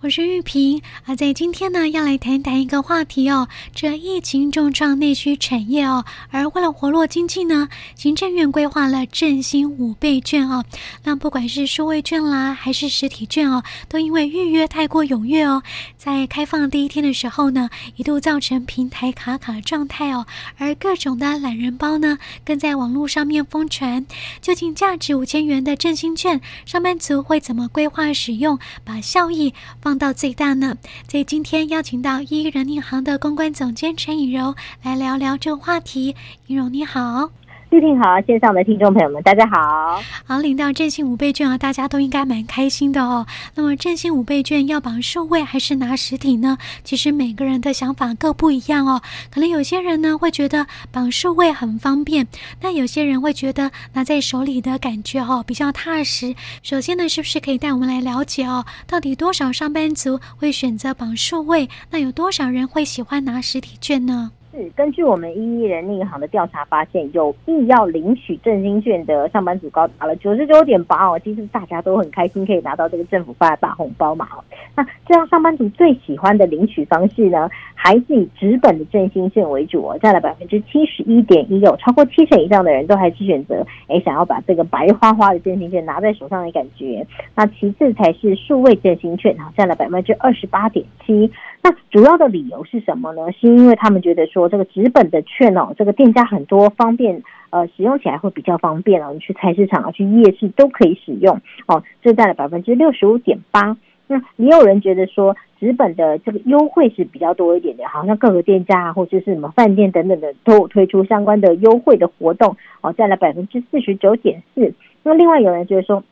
我是玉萍啊，在今天呢，要来谈谈一个话题哦。这疫情重创内需产业哦，而为了活络经济呢，行政院规划了振兴五倍券哦。那不管是数位券啦，还是实体券哦，都因为预约太过踊跃哦，在开放第一天的时候呢，一度造成平台卡卡状态哦。而各种的懒人包呢，更在网络上面疯传。究竟价值五千元的振兴券，上班族会怎么规划使用，把效益放到最大呢？所以今天邀请到一人银行的公关总监陈以柔来聊聊这个话题。以柔你好。玉萍好，线上的听众朋友们，大家好。好，领到振兴五倍券啊，大家都应该蛮开心的哦。那么振兴五倍券要绑数位还是拿实体呢？其实每个人的想法各不一样哦。可能有些人呢会觉得绑数位很方便，那有些人会觉得拿在手里的感觉哦比较踏实。首先呢，是不是可以带我们来了解哦，到底多少上班族会选择绑数位？那有多少人会喜欢拿实体券呢？是根据我们一一人银行的调查发现，有意要领取振兴券的上班族高达了九十九点八哦，其实大家都很开心可以拿到这个政府发的大红包嘛哦。那这样上班族最喜欢的领取方式呢，还是以纸本的振兴券为主哦，占了百分之七十一点一，有超过七成以上的人都还是选择哎想要把这个白花花的振兴券拿在手上的感觉。那其次才是数位振兴券哈，占了百分之二十八点七。那主要的理由是什么呢？是因为他们觉得说这个纸本的券哦，这个店家很多方便，呃，使用起来会比较方便哦。你去菜市场啊，去夜市都可以使用哦。这占了百分之六十五点八。那也有人觉得说，纸本的这个优惠是比较多一点的，好像各个店家啊，或者是什么饭店等等的都有推出相关的优惠的活动哦，占了百分之四十九点四。那另外有人觉得说，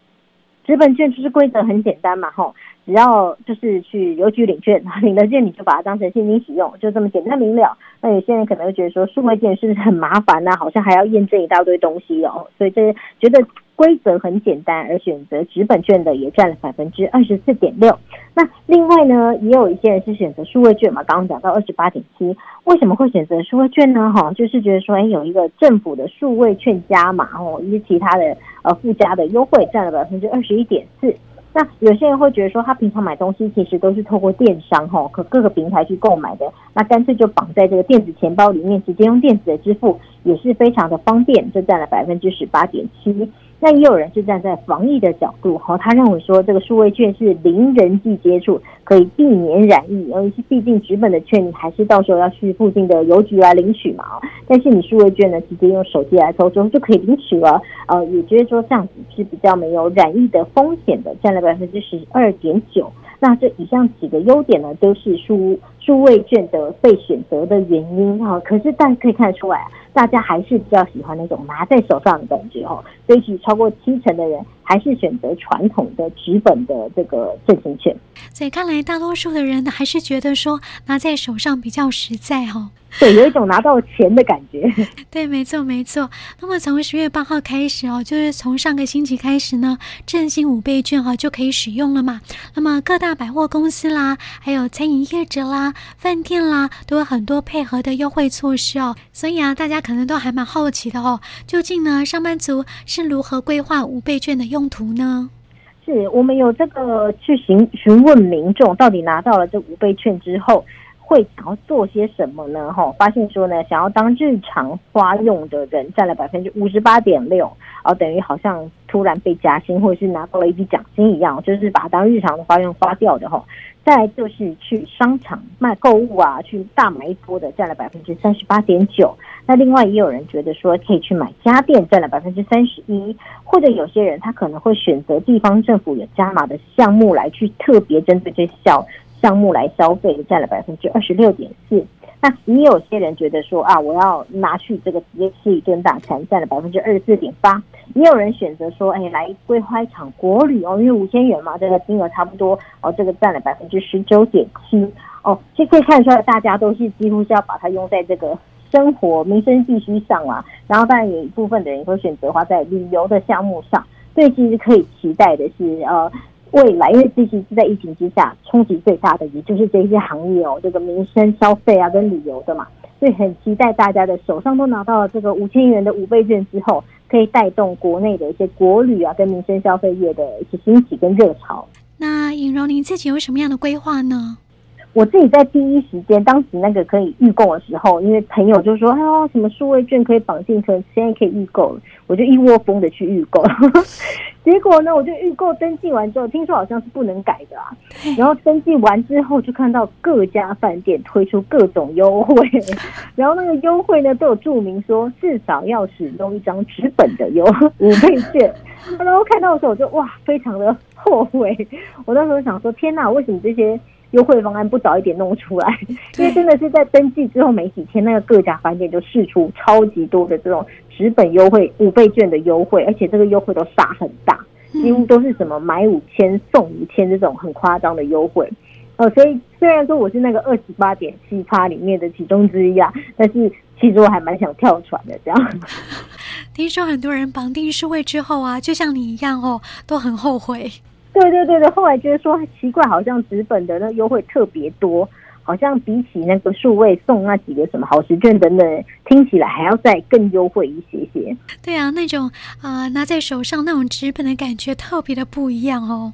纸本券就是规则很简单嘛，吼。只要就是去邮局领券，领了券你就把它当成现金使用，就这么简单明了。那有些人可能会觉得说，数位券是不是很麻烦呢？好像还要验证一大堆东西哦。所以这觉得规则很简单而选择纸本券的也占了百分之二十四点六。那另外呢，也有一些人是选择数位券嘛，刚刚讲到二十八点七。为什么会选择数位券呢？哈，就是觉得说，哎，有一个政府的数位券加码哦，以及其他的呃附加的优惠，占了百分之二十一点四。那有些人会觉得说，他平常买东西其实都是透过电商哈，和各个平台去购买的，那干脆就绑在这个电子钱包里面，直接用电子的支付也是非常的方便，就占了百分之十八点七。那也有人是站在防疫的角度，哈，他认为说这个数位券是零人际接触，可以避免染疫，因为毕竟纸本的券你还是到时候要去附近的邮局来领取嘛，但是你数位券呢，直接用手机来抽中就可以领取了，呃，也觉得说这样子是比较没有染疫的风险的，占了百分之十二点九。那这以上几个优点呢，都是数数位券的被选择的原因哈。可是大家可以看得出来，啊大家还是比较喜欢那种拿在手上的感觉哈。所以其实超过七成的人还是选择传统的纸本的这个振兴券。所以看来大多数的人，还是觉得说拿在手上比较实在哈。对，有一种拿到钱的感觉。对，没错，没错。那么从十月八号开始哦，就是从上个星期开始呢，振兴五倍券哈就可以使用了嘛。那么各大百货公司啦，还有餐饮业者啦、饭店啦，都有很多配合的优惠措施哦。所以啊，大家可能都还蛮好奇的哦，究竟呢，上班族是如何规划五倍券的用途呢？是我们有这个去询询问民众，到底拿到了这五倍券之后。会想要做些什么呢？哈，发现说呢，想要当日常花用的人占了百分之五十八点六，哦，等于好像突然被加薪或者是拿到了一笔奖金一样，就是把它当日常的花用花掉的哈。再就是去商场卖购物啊，去大买一波的占了百分之三十八点九。那另外也有人觉得说可以去买家电，占了百分之三十一，或者有些人他可能会选择地方政府有加码的项目来去特别针对这小。项目来消费占了百分之二十六点四，那也有些人觉得说啊，我要拿去这个直接吃一顿大餐，占了百分之二十四点八。也有人选择说，哎，来规划一场国旅哦，因为五千元嘛，这个金额差不多哦，这个占了百分之十九点七哦。其实可以看出来，大家都是几乎是要把它用在这个生活民生必需上啊。然后当然有一部分的人会选择花在旅游的项目上，所以其实可以期待的是呃。未来，因为这些是在疫情之下冲击最大的，也就是这些行业哦，这个民生消费啊跟旅游的嘛，所以很期待大家的手上都拿到了这个五千元的五倍券之后，可以带动国内的一些国旅啊跟民生消费业的一些兴起跟热潮。那尹柔，您自己有什么样的规划呢？我自己在第一时间，当时那个可以预购的时候，因为朋友就说：“哎呦，什么数位券可以绑进车，现在可以预购。”我就一窝蜂的去预购。结果呢，我就预购登记完之后，听说好像是不能改的啊。然后登记完之后，就看到各家饭店推出各种优惠，然后那个优惠呢都有注明说至少要使用一张纸本的优 五倍券。然后看到的时候，我就哇，非常的后悔。我那时候想说：“天哪，为什么这些？”优惠方案不早一点弄出来，因为真的是在登记之后没几天，那个各家饭店就试出超级多的这种纸本优惠五倍券的优惠，而且这个优惠都杀很大，几乎都是什么买五千送五千这种很夸张的优惠。呃，所以虽然说我是那个二十八点七趴里面的其中之一啊，但是其实我还蛮想跳船的。这样，听说很多人绑定数位之后啊，就像你一样哦，都很后悔。对对对对，后来觉得说奇怪，好像纸本的那优惠特别多，好像比起那个数位送那几个什么好食券等等，听起来还要再更优惠一些些。对啊，那种啊、拿在手上那种纸本的感觉特别的不一样哦。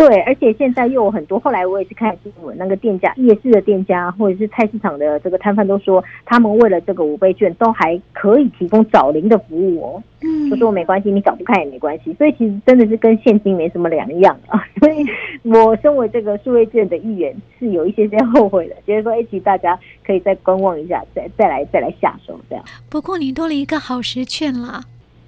对，而且现在又有很多。后来我也是看新闻，那个店家、夜市的店家或者是菜市场的这个摊贩都说，他们为了这个五倍券，都还可以提供找零的服务哦。嗯，就说没关系，你找不开也没关系。所以其实真的是跟现金没什么两样啊。所以我身为这个数位券的一员，是有一些些后悔的。觉得说，一起大家可以再观望一下，再再来再来下手这样。不过你多了一个好时券了。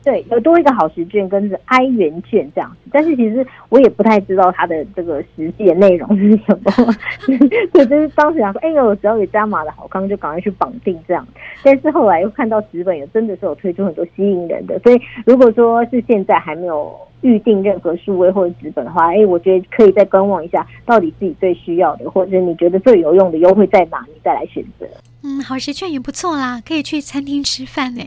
对，有多一个好时券跟着哀元券这样子，但是其实我也不太知道它的这个实际的内容是什么。对，就是当时想说，哎呦，只要有加码的好康，就赶快去绑定这样。但是后来又看到纸本有真的是有推出很多吸引人的，所以如果说是现在还没有预定任何数位或者纸本的话，哎，我觉得可以再观望一下，到底自己最需要的，或者你觉得最有用的优惠在哪，你再来选择。嗯，好时券也不错啦，可以去餐厅吃饭呢。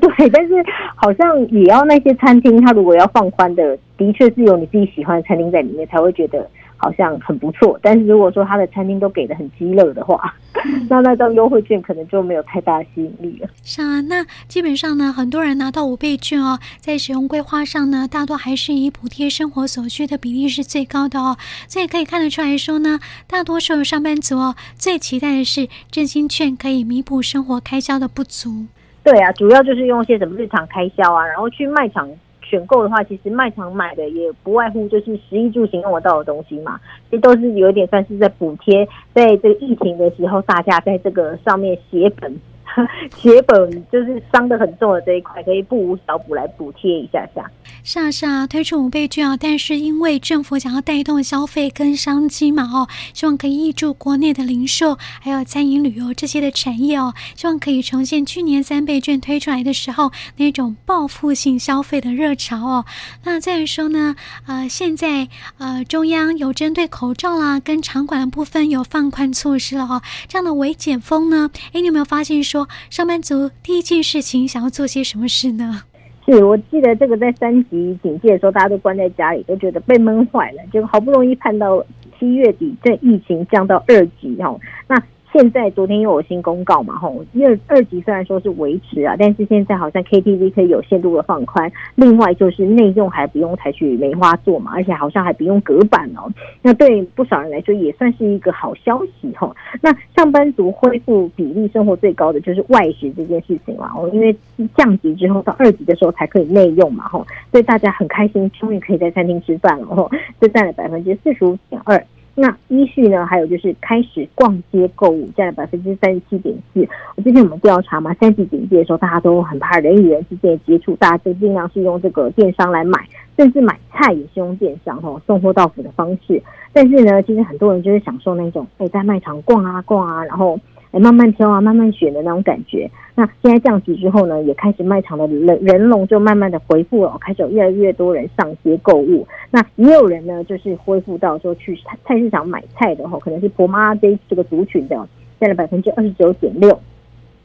对，但是好像也要那些餐厅，它如果要放宽的，的确是有你自己喜欢的餐厅在里面，才会觉得好像很不错。但是如果说他的餐厅都给的很鸡肋的话，那那张优惠券可能就没有太大吸引力了。是啊，那基本上呢，很多人拿到五倍券哦，在使用规划上呢，大多还是以补贴生活所需的比例是最高的哦。所以可以看得出来说呢，大多数的上班族哦，最期待的是振兴券可以弥补生活开销的不足。对啊，主要就是用一些什么日常开销啊，然后去卖场选购的话，其实卖场买的也不外乎就是食衣住行用得到的东西嘛，这都是有点算是在补贴，在这个疫情的时候，大家在这个上面写本。血本就是伤得很重的这一块，可以不无小补来补贴一下下。是啊，是啊，推出五倍券啊，但是因为政府想要带动消费跟商机嘛，哦，希望可以挹注国内的零售还有餐饮旅游这些的产业哦，希望可以重现去年三倍券推出来的时候那种报复性消费的热潮哦。那再说呢，呃，现在呃中央有针对口罩啦跟场馆的部分有放宽措施了哦，这样的微解封呢，诶，你有没有发现说？上班族第一件事情想要做些什么事呢？是我记得这个在三级警戒的时候，大家都关在家里，都觉得被闷坏了，就好不容易盼到七月底，这疫情降到二级哦，那。现在昨天又有新公告嘛，吼，二二级虽然说是维持啊，但是现在好像 KTV 可以有限度的放宽，另外就是内用还不用采取梅花座嘛，而且好像还不用隔板哦。那对不少人来说也算是一个好消息吼。那上班族恢复比例生活最高的就是外食这件事情嘛，哦，因为降级之后到二级的时候才可以内用嘛，吼，所以大家很开心，终于可以在餐厅吃饭了，吼，这占了百分之四十五点二。那依序呢，还有就是开始逛街购物，占了百分之三十七点四。我之前我们调查嘛，三级警戒的时候，大家都很怕人与人之间的接触，大家就尽量是用这个电商来买，甚至买菜也是用电商哦，送货到府的方式。但是呢，其实很多人就是享受那种哎，在卖场逛啊逛啊，然后。哎，慢慢挑啊，慢慢选的那种感觉。那现在降级之后呢，也开始卖场的人人龙就慢慢的恢复了，开始有越来越多人上街购物。那也有人呢，就是恢复到说去菜市场买菜的哈，可能是婆妈这这个族群的，占了百分之二十九点六。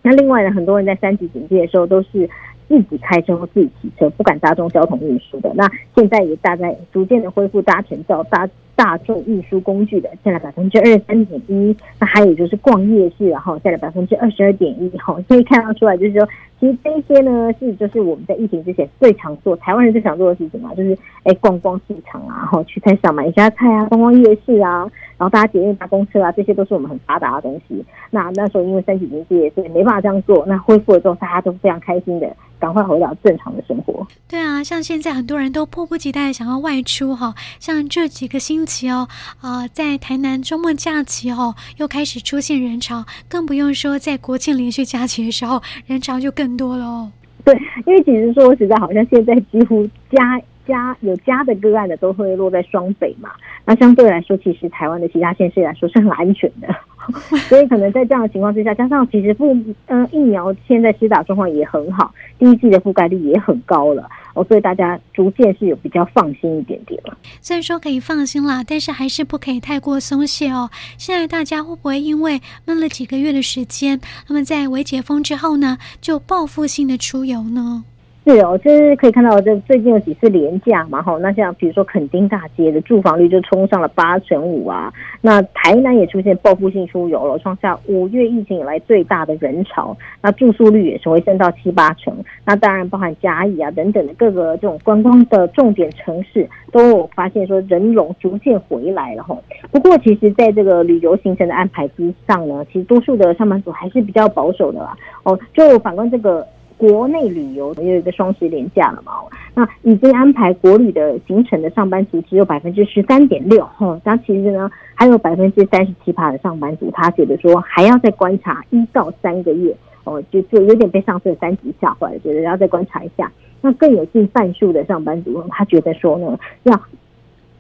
那另外呢，很多人在三级警戒的时候都是自己开车或自己骑车，不敢大众交通运输的。那现在也大概逐渐的恢复搭乘到大大众运输工具的占了百分之二十三点一，那还有就是逛夜市，然后占了百分之二十二点一，哈，所以看到出来就是说，其实这一些呢是就是我们在疫情之前最常做，台湾人最常做的事情嘛，就是哎逛逛市场啊，然后去菜市场买一下菜啊，逛逛夜市啊，然后大家捷运搭公车啊，这些都是我们很发达的东西。那那时候因为三级警戒，所以没办法这样做，那恢复了之后，大家都非常开心的。赶快回到正常的生活。对啊，像现在很多人都迫不及待想要外出哈，像这几个星期哦，呃，在台南周末假期哦，又开始出现人潮，更不用说在国庆连续假期的时候，人潮就更多了哦。对，因为其实说实在，好像现在几乎家家有家的个案的都会落在双北嘛，那相对来说，其实台湾的其他县市来说是很安全的。所以可能在这样的情况之下，加上其实不，嗯、疫苗现在施打状况也很好，第一季的覆盖率也很高了哦，所以大家逐渐是有比较放心一点点了。虽然说可以放心啦，但是还是不可以太过松懈哦。现在大家会不会因为闷了几个月的时间，那么在微解封之后呢，就报复性的出游呢？是哦，就是可以看到这最近有几次连假嘛，哈，那像比如说垦丁大街的住房率就冲上了八成五啊，那台南也出现报复性出游了，创下五月疫情以来最大的人潮，那住宿率也是回升到七八成，那当然包含嘉义啊等等的各个这种观光的重点城市，都有发现说人龙逐渐回来了哈。不过其实在这个旅游行程的安排之上呢，其实多数的上班族还是比较保守的啦，哦，就反观这个。国内旅游又有一个双十连假了嘛？那已经安排国旅的行程的上班族只有百分之十三点六，哈，那其实呢还有百分之三十七趴的上班族，他觉得说还要再观察一到三个月，哦，就就有点被上次的三级吓坏了，觉得要再观察一下。那更有近半数的上班族，他觉得说呢要。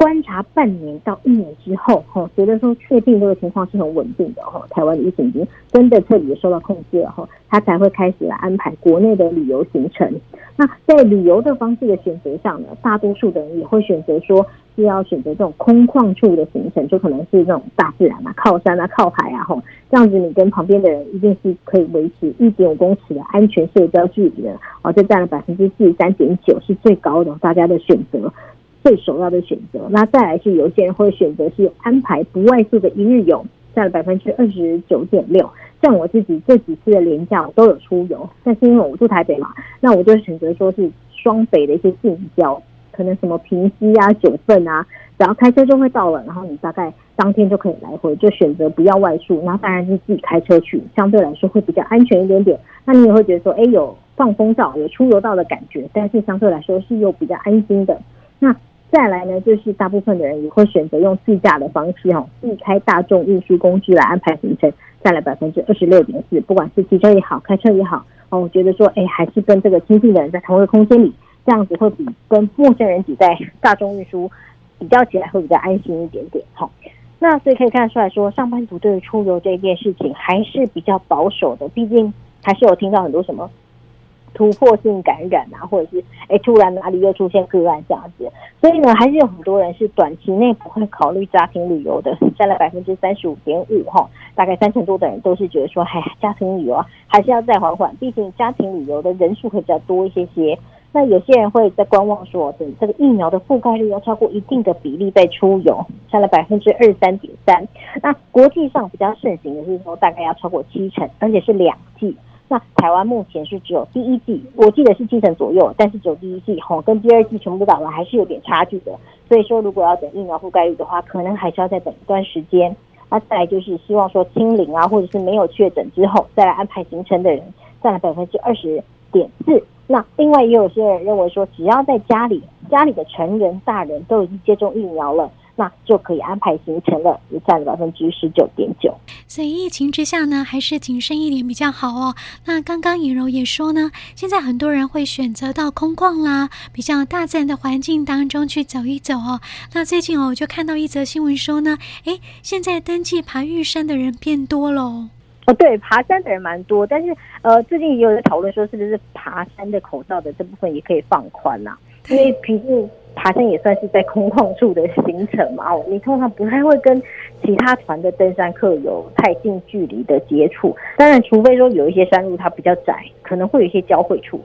观察半年到一年之后，哈，觉得说确定这个情况是很稳定的，哈，台湾的疫情已经真的彻底受到控制了，哈，他才会开始来安排国内的旅游行程。那在旅游的方式的选择上呢，大多数的人也会选择说是要选择这种空旷处的行程，就可能是这种大自然啊、靠山啊、靠海啊，哈，这样子你跟旁边的人一定是可以维持一点五公尺的安全社交距离的，哦，这占了百分之四十三点九，是最高的，大家的选择。最首要的选择，那再来是有些人会选择是安排不外宿的一日游，占了百分之二十九点六。像我自己这几次的连假我都有出游，但是因为我住台北嘛，那我就选择说是双北的一些近郊，可能什么平溪啊、九份啊，只要开车就会到了，然后你大概当天就可以来回，就选择不要外宿，那当然是自己开车去，相对来说会比较安全一点点。那你也会觉得说，哎，有放风照，有出游到的感觉，但是相对来说是又比较安心的。那再来呢，就是大部分的人也会选择用自驾的方式，哈，避开大众运输工具来安排行程，占了百分之二十六点四。不管是骑车也好，开车也好，哦，我觉得说，哎，还是跟这个亲近的人在同一个空间里，这样子会比跟陌生人挤在大众运输比较起来会比较安心一点点，哈。那所以可以看得出来说，上班族对于出游这件事情还是比较保守的，毕竟还是有听到很多什么。突破性感染啊，或者是哎，突然哪里又出现个案这样子，所以呢，还是有很多人是短期内不会考虑家庭旅游的，占了百分之三十五点五哈，大概三成多的人都是觉得说，哎，家庭旅游啊，还是要再缓缓，毕竟家庭旅游的人数会比较多一些些。那有些人会在观望说，等这个疫苗的覆盖率要超过一定的比例再出游，占了百分之二三点三。那国际上比较盛行的是说，大概要超过七成，而且是两剂。那台湾目前是只有第一剂，我记得是七成左右，但是只有第一剂吼，跟第二剂全部打完还是有点差距的。所以说，如果要等疫苗覆盖率的话，可能还是要再等一段时间。那再来就是希望说清零啊，或者是没有确诊之后再来安排行程的人，占了百分之二十点四。那另外也有些人认为说，只要在家里，家里的成人大人都已经接种疫苗了。那就可以安排行程了，也占了百分之十九点九。所以疫情之下呢，还是谨慎一点比较好哦。那刚刚尹柔也说呢，现在很多人会选择到空旷啦，比较大自然的环境当中去走一走哦。那最近哦，我就看到一则新闻说呢，诶，现在登记爬玉山的人变多喽。哦，对，爬山的人蛮多，但是呃，最近也有人讨论说，是不是爬山的口罩的这部分也可以放宽呐、啊？因为毕竟。爬山也算是在空旷处的行程嘛，哦，你通常不太会跟其他团的登山客有太近距离的接触，当然，除非说有一些山路它比较窄，可能会有一些交汇处，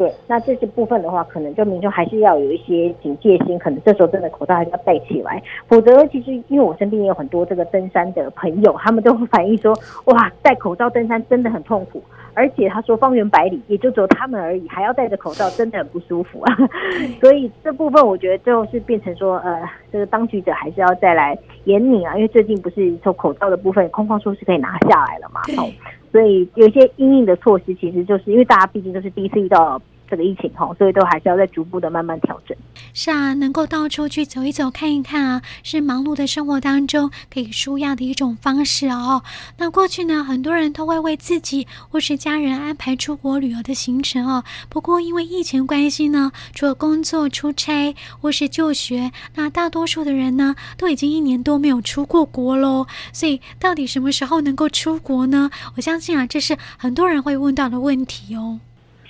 对，那这些部分的话，可能就民众还是要有一些警戒心，可能这时候真的口罩还是要戴起来，否则其实因为我身边也有很多这个登山的朋友，他们都会反映说，哇，戴口罩登山真的很痛苦，而且他说方圆百里也就只有他们而已，还要戴着口罩，真的很不舒服啊。所以这部分我觉得最后是变成说，呃，这个当局者还是要再来严谨啊，因为最近不是从口罩的部分空旷处是可以拿下来了嘛，好。所以有一些因应的措施，其实就是因为大家毕竟都是第一次遇到这个疫情哈，所以都还是要再逐步的慢慢调整。是啊，能够到处去走一走、看一看啊，是忙碌的生活当中可以舒压的一种方式哦。那过去呢，很多人都会为自己或是家人安排出国旅游的行程哦。不过因为疫情关系呢，除了工作、出差或是就学，那大多数的人呢，都已经一年多没有出过国喽。所以到底什么时候能够出国呢？我相信啊，这是很多人会问到的问题哦。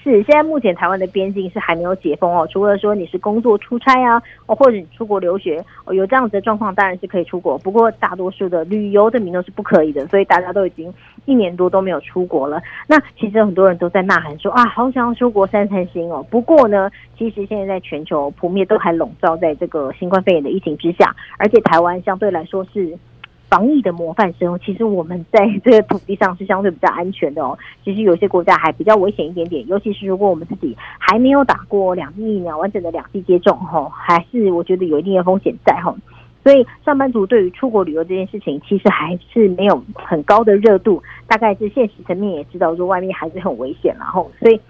是，现在目前台湾的边境是还没有解封哦。除了说你是工作出差啊，哦，或者你出国留学，哦，有这样子的状况，当然是可以出国。不过大多数的旅游的民众是不可以的，所以大家都已经一年多都没有出国了。那其实很多人都在呐喊说啊，好想要出国散散心哦。不过呢，其实现在在全球扑灭都还笼罩在这个新冠肺炎的疫情之下，而且台湾相对来说是。防疫的模范生，其实我们在这个土地上是相对比较安全的哦。其实有些国家还比较危险一点点，尤其是如果我们自己还没有打过两剂疫苗，完整的两剂接种哈，还是我觉得有一定的风险在哈。所以上班族对于出国旅游这件事情，其实还是没有很高的热度。大概是现实层面也知道说外面还是很危险，然后所以。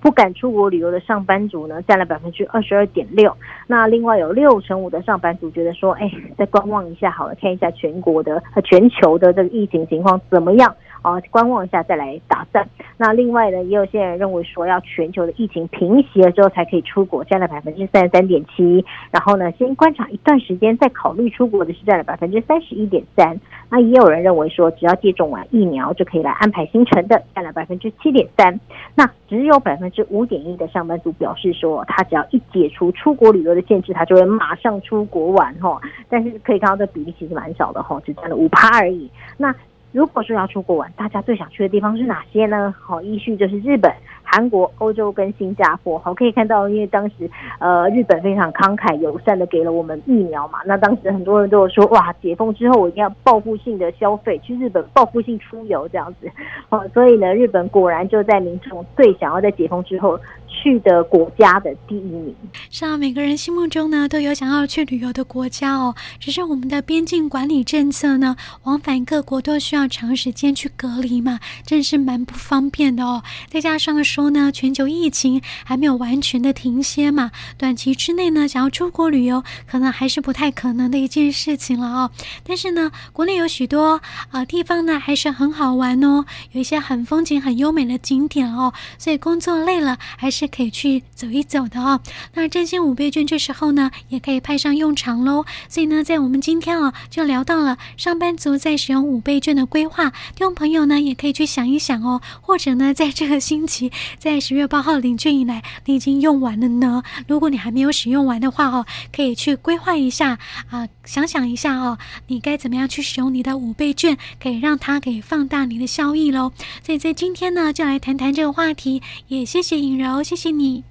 不敢出国旅游的上班族呢，占了百分之二十二点六。那另外有六成五的上班族觉得说，哎，再观望一下好了，看一下全国的全球的这个疫情情况怎么样。啊，观望一下再来打算。那另外呢，也有些人认为说，要全球的疫情平息了之后才可以出国，占了百分之三十三点七。然后呢，先观察一段时间再考虑出国的是占了百分之三十一点三。那也有人认为说，只要接种完疫苗就可以来安排行程的，占了百分之七点三。那只有百分之五点一的上班族表示说，他只要一解除出国旅游的限制，他就会马上出国玩哈。但是可以看到这比例其实蛮少的哈，只占了五趴而已。那如果说要出国玩，大家最想去的地方是哪些呢？好，依序就是日本。韩国、欧洲跟新加坡，好，可以看到，因为当时呃日本非常慷慨友善的给了我们疫苗嘛，那当时很多人都有说，哇，解封之后我一定要报复性的消费，去日本报复性出游这样子，好，所以呢，日本果然就在民众最想要在解封之后去的国家的第一名。是啊，每个人心目中呢都有想要去旅游的国家哦，只是我们的边境管理政策呢，往返各国都需要长时间去隔离嘛，真是蛮不方便的哦，再加上。说呢，全球疫情还没有完全的停歇嘛，短期之内呢，想要出国旅游，可能还是不太可能的一件事情了哦。但是呢，国内有许多啊、地方呢，还是很好玩哦，有一些很风景很优美的景点哦，所以工作累了，还是可以去走一走的哦。那振兴五倍券这时候呢，也可以派上用场喽。所以呢，在我们今天啊，就聊到了上班族在使用五倍券的规划，听众朋友呢，也可以去想一想哦，或者呢，在这个星期。在十月八号领券以来，你已经用完了呢。如果你还没有使用完的话哦，可以去规划一下啊、想想一下哦，你该怎么样去使用你的五倍券，可以让它给放大你的效益喽。所以在今天呢，就来谈谈这个话题。也谢谢颖柔，谢谢你，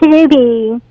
谢谢玉萍。